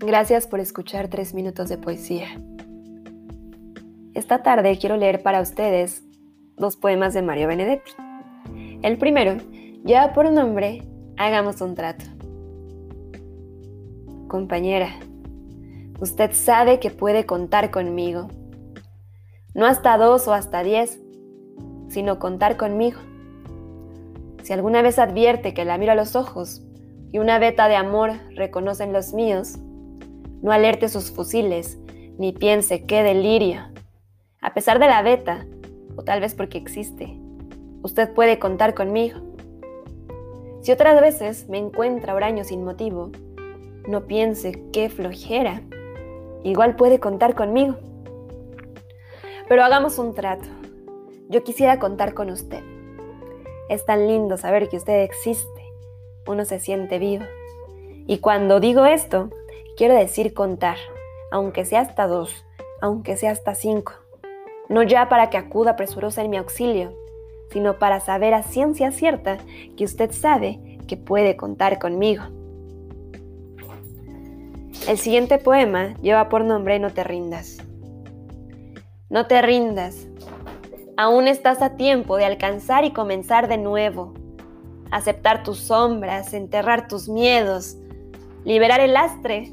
Gracias por escuchar tres minutos de poesía. Esta tarde quiero leer para ustedes dos poemas de Mario Benedetti. El primero lleva por nombre Hagamos un trato. Compañera, usted sabe que puede contar conmigo. No hasta dos o hasta diez, sino contar conmigo. Si alguna vez advierte que la miro a los ojos y una veta de amor reconocen los míos, no alerte sus fusiles, ni piense qué delirio. A pesar de la beta, o tal vez porque existe, usted puede contar conmigo. Si otras veces me encuentra huraño sin motivo, no piense qué flojera. Igual puede contar conmigo. Pero hagamos un trato. Yo quisiera contar con usted. Es tan lindo saber que usted existe. Uno se siente vivo. Y cuando digo esto, Quiero decir contar, aunque sea hasta dos, aunque sea hasta cinco. No ya para que acuda presurosa en mi auxilio, sino para saber a ciencia cierta que usted sabe que puede contar conmigo. El siguiente poema lleva por nombre No te rindas. No te rindas. Aún estás a tiempo de alcanzar y comenzar de nuevo. Aceptar tus sombras, enterrar tus miedos, liberar el lastre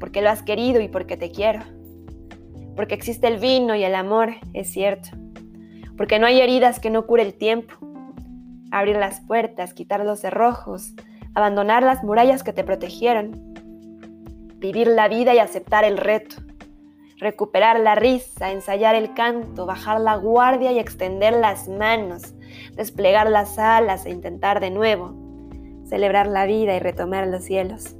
porque lo has querido y porque te quiero. Porque existe el vino y el amor, es cierto. Porque no hay heridas que no cure el tiempo. Abrir las puertas, quitar los cerrojos, abandonar las murallas que te protegieron. Vivir la vida y aceptar el reto. Recuperar la risa, ensayar el canto, bajar la guardia y extender las manos, desplegar las alas e intentar de nuevo. Celebrar la vida y retomar los cielos.